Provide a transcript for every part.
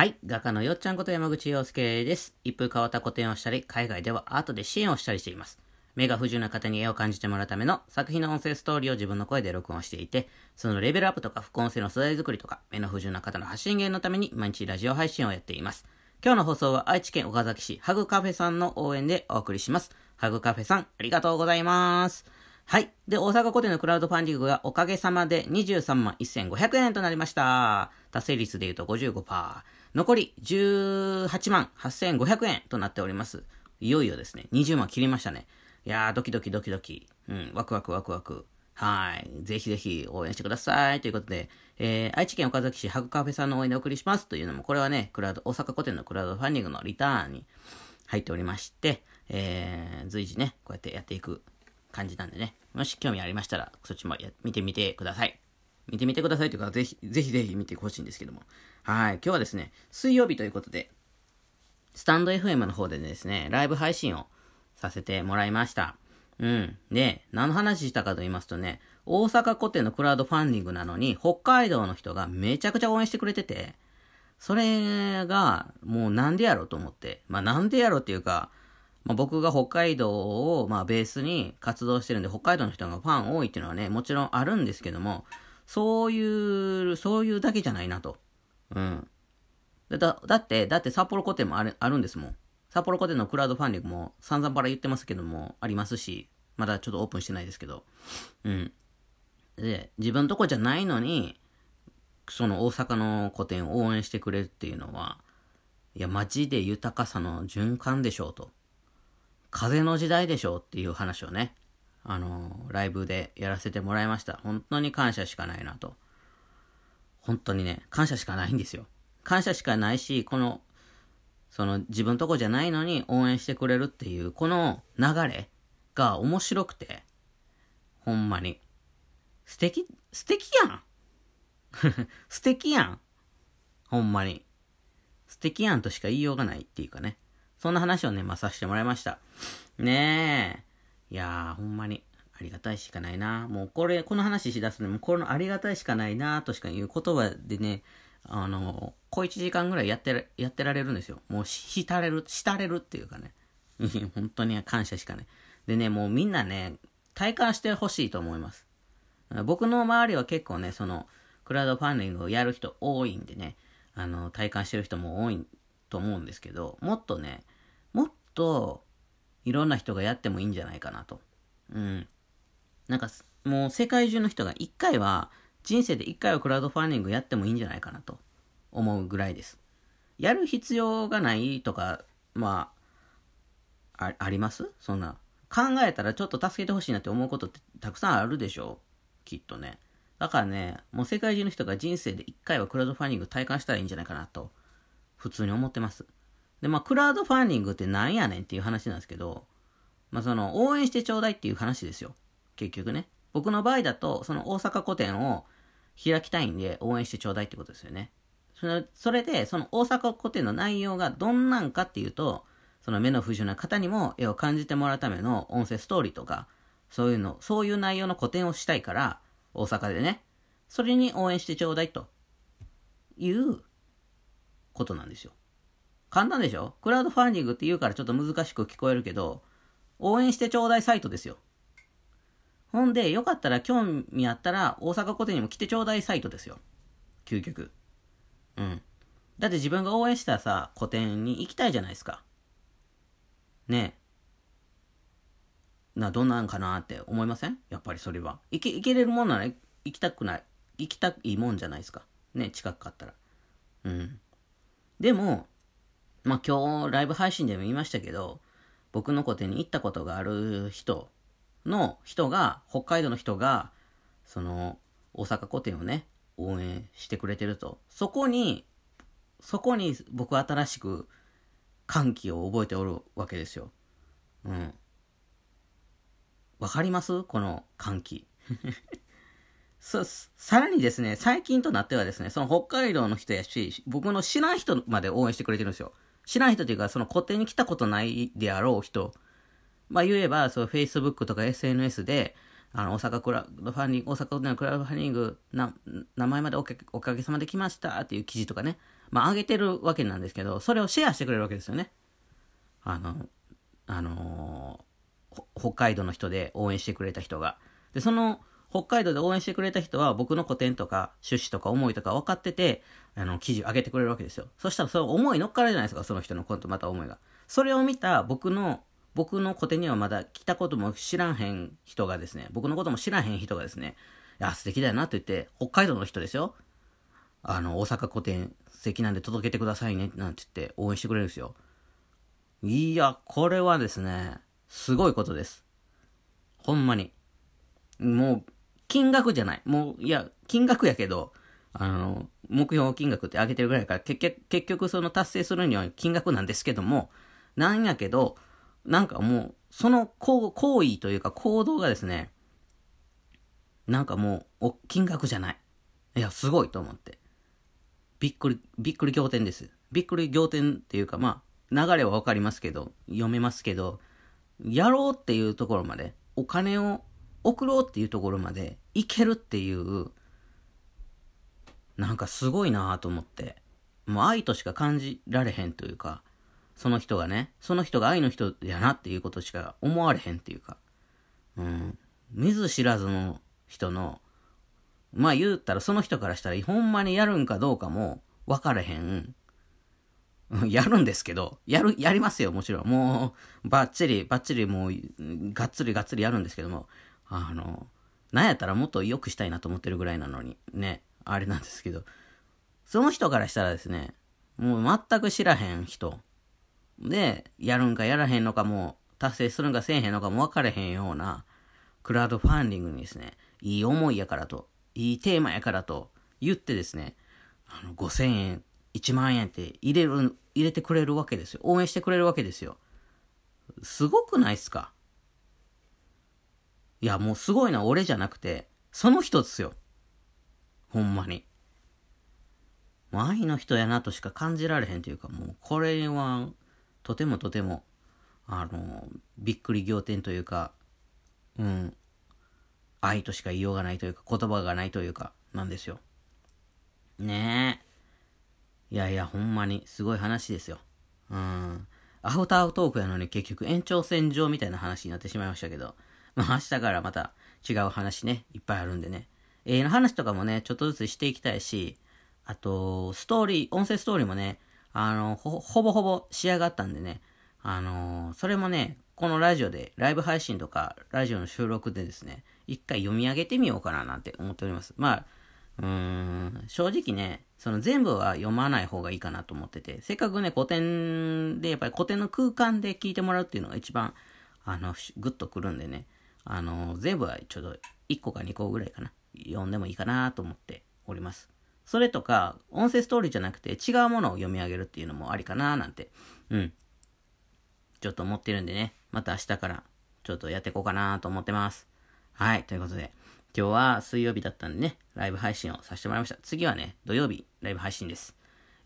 はい。画家のよっちゃんこと山口洋介です。一風変わった個展をしたり、海外ではアートで支援をしたりしています。目が不自由な方に絵を感じてもらうための作品の音声ストーリーを自分の声で録音していて、そのレベルアップとか副音声の素材作りとか、目の不自由な方の発信源のために毎日ラジオ配信をやっています。今日の放送は愛知県岡崎市ハグカフェさんの応援でお送りします。ハグカフェさん、ありがとうございます。はい。で、大阪古典のクラウドファンディングがおかげさまで23万1500円となりました。達成率で言うと55%。残り18万8500円となっております。いよいよですね、20万切りましたね。いやー、ドキドキドキドキ。うん、ワクワクワクワク。はい。ぜひぜひ応援してください。ということで、えー、愛知県岡崎市ハグカフェさんの応援でお送りしますというのも、これはね、クラウド、大阪古典のクラウドファンディングのリターンに入っておりまして、えー、随時ね、こうやってやっていく感じなんでね、もし興味ありましたら、そっちもや見てみてください。見てみてくださいというか、ぜひ、ぜひぜひ見てほしいんですけども。はい。今日はですね、水曜日ということで、スタンド FM の方でですね、ライブ配信をさせてもらいました。うん。で、何の話したかと言いますとね、大阪古典のクラウドファンディングなのに、北海道の人がめちゃくちゃ応援してくれてて、それが、もうなんでやろうと思って、まあなんでやろうっていうか、まあ、僕が北海道を、まあ、ベースに活動してるんで、北海道の人がファン多いっていうのはね、もちろんあるんですけども、そういう、そういうだけじゃないなと。うん。だ、だって、だって札幌古典もあるあるんですもん。札幌古典のクラウドファンディングも散々パラ言ってますけども、ありますし、まだちょっとオープンしてないですけど。うん。で、自分のとこじゃないのに、その大阪の古典を応援してくれるっていうのは、いや、マジで豊かさの循環でしょうと。風の時代でしょうっていう話をね、あの、ライブでやらせてもらいました。本当に感謝しかないなと。本当にね、感謝しかないんですよ。感謝しかないし、この、その自分とこじゃないのに応援してくれるっていう、この流れが面白くて、ほんまに。素敵、素敵やん 素敵やんほんまに。素敵やんとしか言いようがないっていうかね。そんな話をね、まあ、させてもらいました。ねえ。いやー、ほんまに。ありがたいしかないな。もうこれ、この話しだすのも、このありがたいしかないなとしか言う言葉でね、あの、小一時間ぐらいやってら、やってられるんですよ。もう、したれる、したれるっていうかね。本当に感謝しかない。でね、もうみんなね、体感してほしいと思います。僕の周りは結構ね、その、クラウドファンディングをやる人多いんでね、あの、体感してる人も多いと思うんですけど、もっとね、もっと、いろんな人がやってもいいんじゃないかなと。うん。なんか、もう世界中の人が一回は、人生で一回はクラウドファンディングやってもいいんじゃないかなと思うぐらいです。やる必要がないとか、まあ、ああります？そんな。考えたらちょっと助けてほしいなって思うことってたくさんあるでしょきっとね。だからね、もう世界中の人が人生で一回はクラウドファンディング体感したらいいんじゃないかなと、普通に思ってます。で、まあ、クラウドファンディングってなんやねんっていう話なんですけど、まあ、その、応援してちょうだいっていう話ですよ。結局ね。僕の場合だと、その大阪古典を開きたいんで、応援してちょうだいってことですよね。それそれで、その大阪古典の内容がどんなんかっていうと、その目の不自由な方にも絵を感じてもらうための音声ストーリーとか、そういうの、そういう内容の古典をしたいから、大阪でね、それに応援してちょうだいということなんですよ。簡単でしょ？クラウドファンディングって言うからちょっと難しく聞こえるけど、応援してちょうだいサイトですよ。ほんで、よかったら興味あったら大阪古典にも来てちょうだいサイトですよ。究極。うん。だって自分が応援したさ、古典に行きたいじゃないですか。ねえ。な、どんなんかなって思いません？やっぱりそれは。行け、行けれるもんなら行きたくない。行きたいもんじゃないですか。ね、近かったら。うん。でも、まあ今日ライブ配信でも言いましたけど、僕の個展に行ったことがある人の人が、北海道の人が、その、大阪古典をね、応援してくれてると。そこに、そこに僕は新しく歓喜を覚えておるわけですよ。うん。わかります？この歓喜。そ、さらにですね、最近となってはですね、その北海道の人やし、僕の知らん人まで応援してくれてるんですよ。知らん人というか、その古典に来たことないであろう人。まあ言えば、そう、Facebook とか SNS で、あの、大阪クラウドファンディング、大阪のクラウドファンディング、な、名前までおかおかげさまで来ましたっていう記事とかね、まあ、上げてるわけなんですけど、それをシェアしてくれるわけですよね。あの、あのー、北海道の人で応援してくれた人が。で、その、北海道で応援してくれた人は僕の古典とか趣旨とか思いとか分かってて、あの、記事上げてくれるわけですよ。そしたらその思い乗っからじゃないですか、その人のことまた思いが。それを見た僕の僕の個展にはまだ来たことも知らんへん人がですね、僕のことも知らへん人がですね、いや、素敵だよなって言って、北海道の人ですよ。あの、大阪個展素敵なんで届けてくださいね、なんて言って応援してくれるんですよ。いや、これはですね、すごいことです。ほんまに。もう、金額じゃない。もう、いや、金額やけど、あの、目標金額って上げてるぐらいから、結局、結局その達成するには金額なんですけども、なんやけど、なんかもう、その行為というか行動がですね、なんかもう、金額じゃない。いや、すごいと思って。びっくり、びっくり仰天です。びっくり仰天っていうか、まあ、流れはわかりますけど、読めますけど、やろうっていうところまで、お金を送ろうっていうところまで、いけるっていう、なんかすごいなぁと思って、もう愛としか感じられへんというか、その人がね、その人が愛の人やなっていうことしか思われへんっていうか、うん、見ず知らずの人の、まあ言ったらその人からしたらほんまにやるんかどうかも分かれへん。やるんですけど、やる、やりますよ、もちろん。もう、ばっちり、ばっちりもう、がっつりがっつりやるんですけども、あの、なんやったらもっと良くしたいなと思ってるぐらいなのに、ね、あれなんですけど、その人からしたらですね、もう全く知らへん人、で、やるんかやらへんのかも、達成するんかせえへんのかも分かれへんような、クラウドファンディングにですね、いい思いやからと、いいテーマやからと言ってですね、あの、5000円、1万円って入れる、入れてくれるわけですよ。応援してくれるわけですよ。すごくないっすか？いや、もうすごいのは俺じゃなくて、その人っすよ。ほんまに。愛の人やなとしか感じられへんというか、もうこれはとてもとても、あの、びっくり仰天というか、うん、愛としか言いようがないというか、言葉がないというか、なんですよ。ねえ。いやいや、ほんまに、すごい話ですよ。うん。アフタートークやのに結局延長線上みたいな話になってしまいましたけど、まあ明日からまた違う話ね、いっぱいあるんでね。えー、の話とかもね、ちょっとずつしていきたいし、あと、ストーリー、音声ストーリーもね、あの、ほ、ほぼほぼ仕上がったんでね、あの、それもね、このラジオで、ライブ配信とか、ラジオの収録でですね、一回読み上げてみようかななんて思っております。まあ、うーん、正直ね、その全部は読まない方がいいかなと思ってて、せっかくね、古典で、やっぱり古典の空間で聞いてもらうっていうのが一番、あの、グッとくるんでね、あの、全部はちょっと1個か2個ぐらいかな、読んでもいいかなと思っております。それとか、音声ストーリーじゃなくて違うものを読み上げるっていうのもありかななんて、うん。ちょっと思ってるんでね、また明日からちょっとやっていこうかなと思ってます。はい、ということで、今日は水曜日だったんでね、ライブ配信をさせてもらいました。次はね、土曜日、ライブ配信です。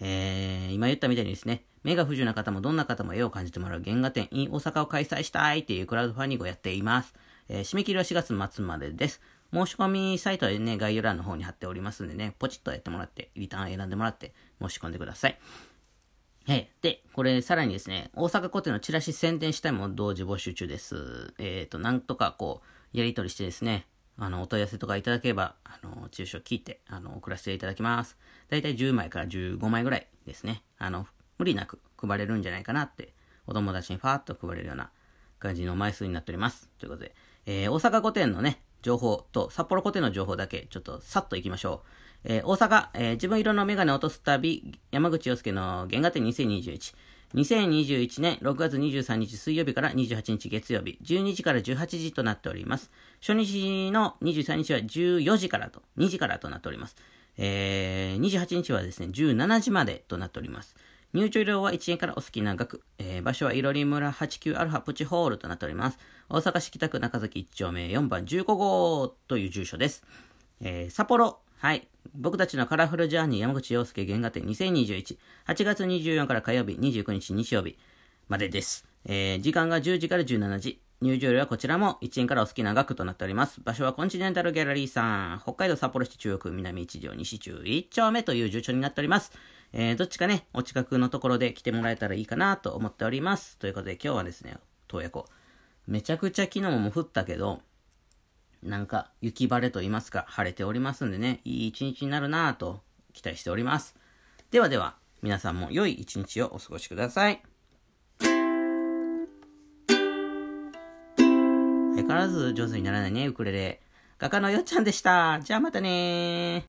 えー、今言ったみたいにですね、目が不自由な方もどんな方も絵を感じてもらう原画展 in 大阪を開催したいっていうクラウドファンディングをやっています。えー、締め切りは4月末までです。申し込みサイトでね、概要欄の方に貼っておりますんでね、ポチッとやってもらって、リターン選んでもらって、申し込んでください。えで、これ、さらにですね、大阪古典のチラシ宣伝したいも同時募集中です。えっ、ー、と、なんとかこう、やり取りしてですね、あの、お問い合わせとかいただければ、あの、住所聞いて、あの、送らせていただきます。だいたい10枚から15枚ぐらいですね。あの、無理なく配れるんじゃないかなって、お友達にファーッと配れるような感じの枚数になっております。ということで、えー、大阪古典のね、情報と、札幌古典の情報だけ、ちょっとさっと行きましょう。えー、大阪、えー、自分色のメガネ落とす旅、山口洋介の原画展2021。2021年6月23日水曜日から28日月曜日、12時から18時となっております。初日の23日は14時からと、2時からとなっております。えー、28日はですね、17時までとなっております。入場料は1円からお好きな額。えー、場所はいろり村 89α プチホールとなっております。大阪市北区中崎1丁目4番15号という住所です。えー、札幌。はい。僕たちのカラフルジャーニー山口洋介原画展2021。8月24から火曜日、29日日曜日までです。えー、時間が10時から17時。入場料はこちらも1円からお好きな額となっております。場所はコンチネンタルギャラリーさん、北海道札幌市中央区南一条西中1丁目という住所になっております。えー、どっちかね、お近くのところで来てもらえたらいいかなと思っております。ということで今日はですね、洞爺湖。めちゃくちゃ昨日も降ったけど、なんか雪晴れと言いますか、晴れておりますんでね、いい一日になるなぁと期待しております。ではでは、皆さんも良い一日をお過ごしください。相変わらず上手にならないね、ウクレレ。画家のよっちゃんでした。じゃあまたね